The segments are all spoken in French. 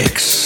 mix.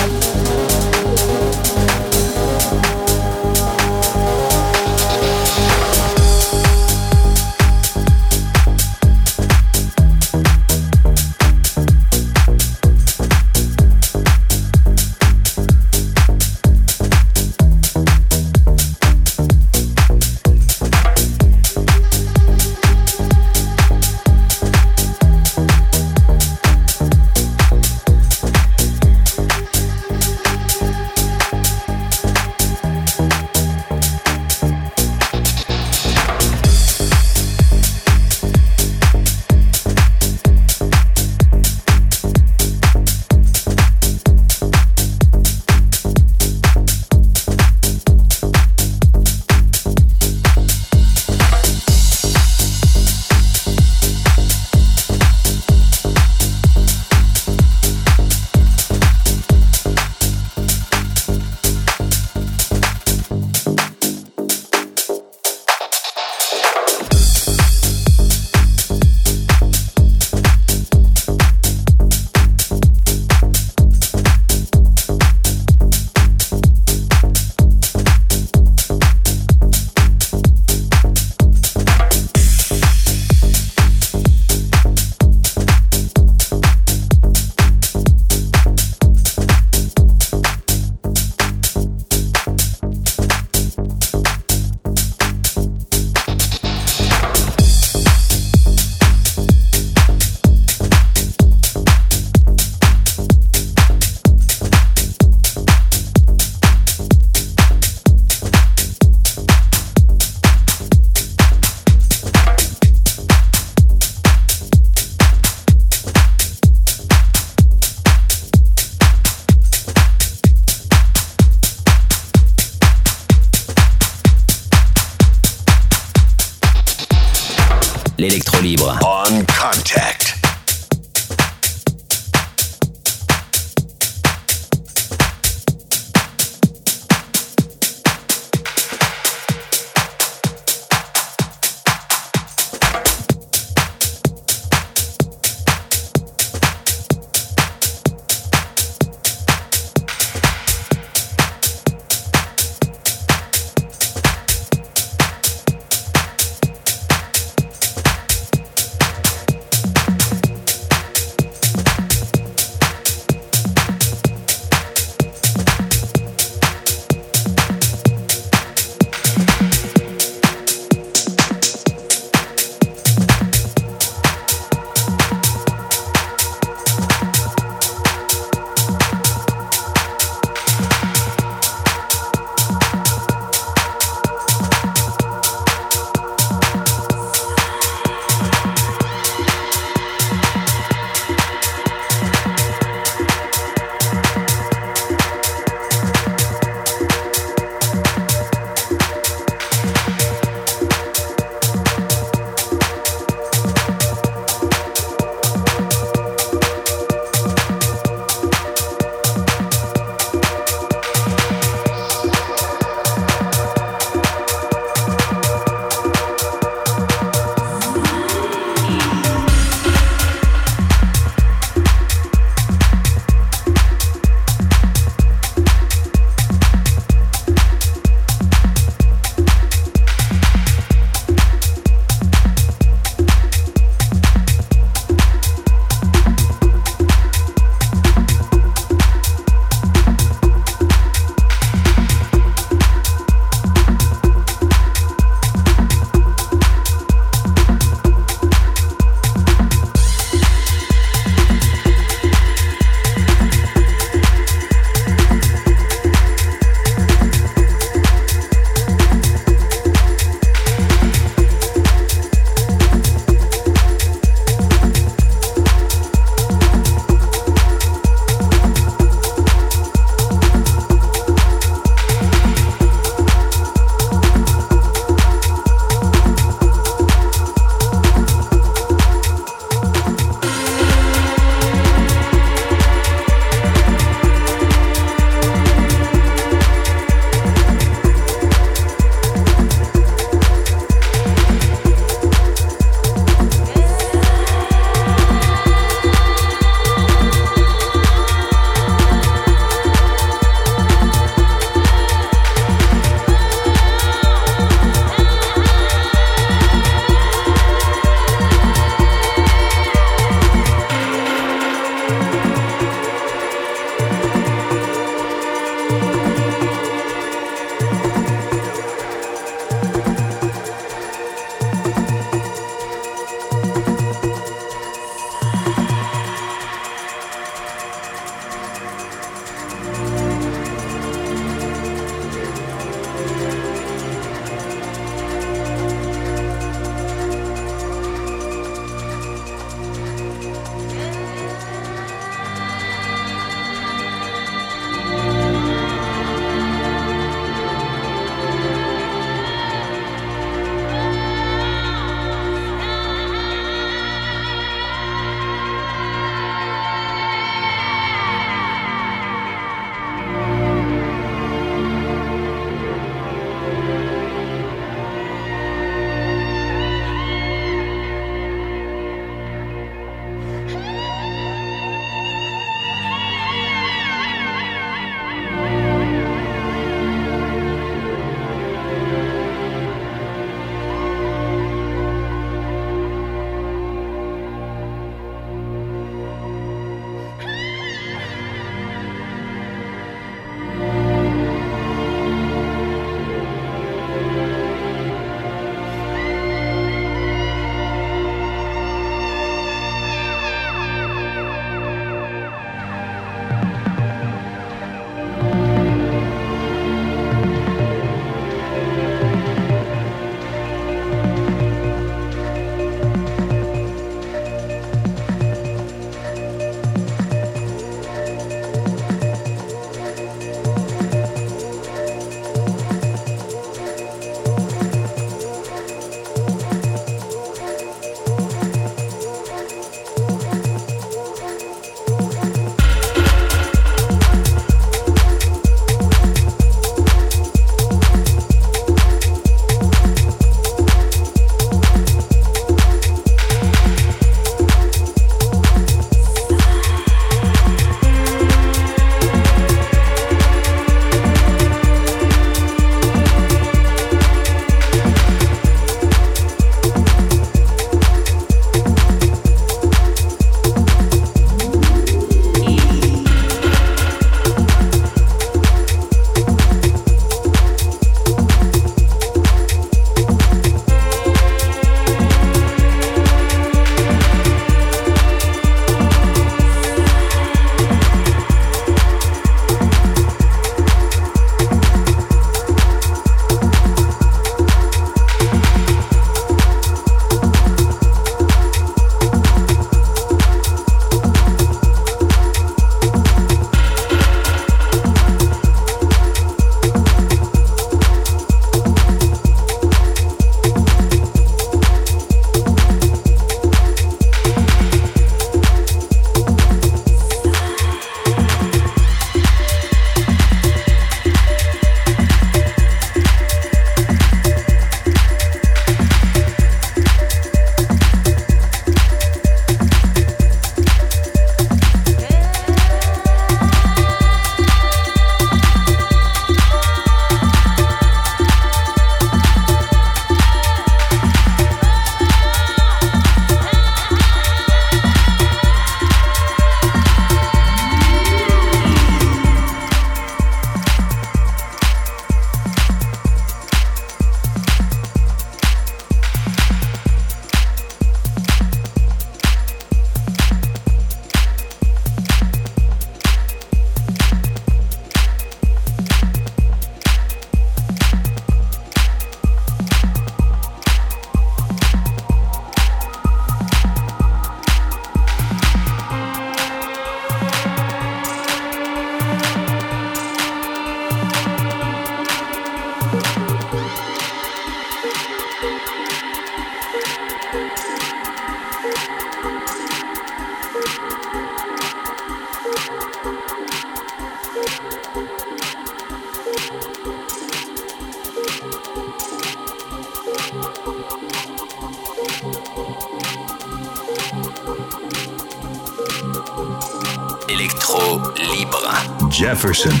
Jefferson.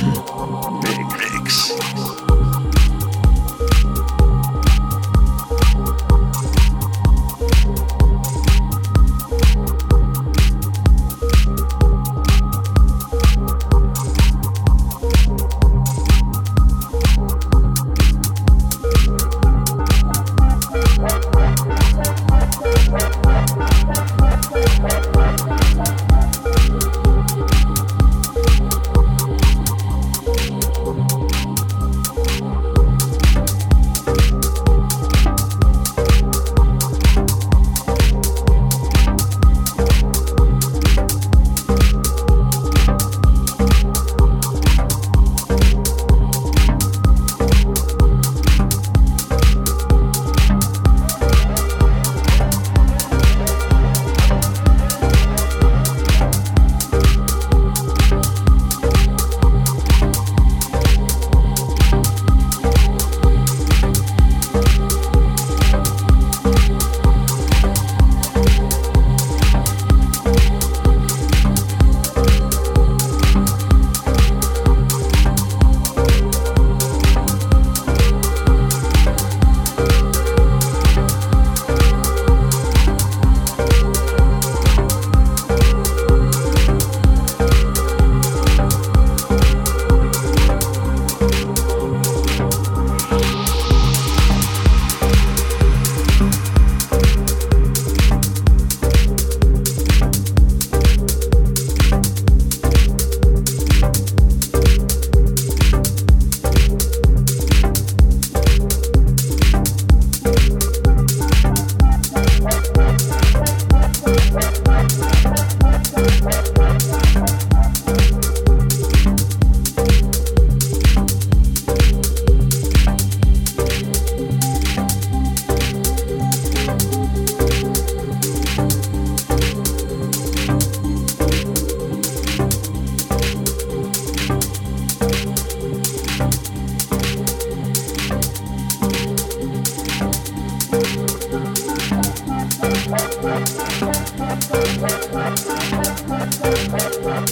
Thank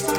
you.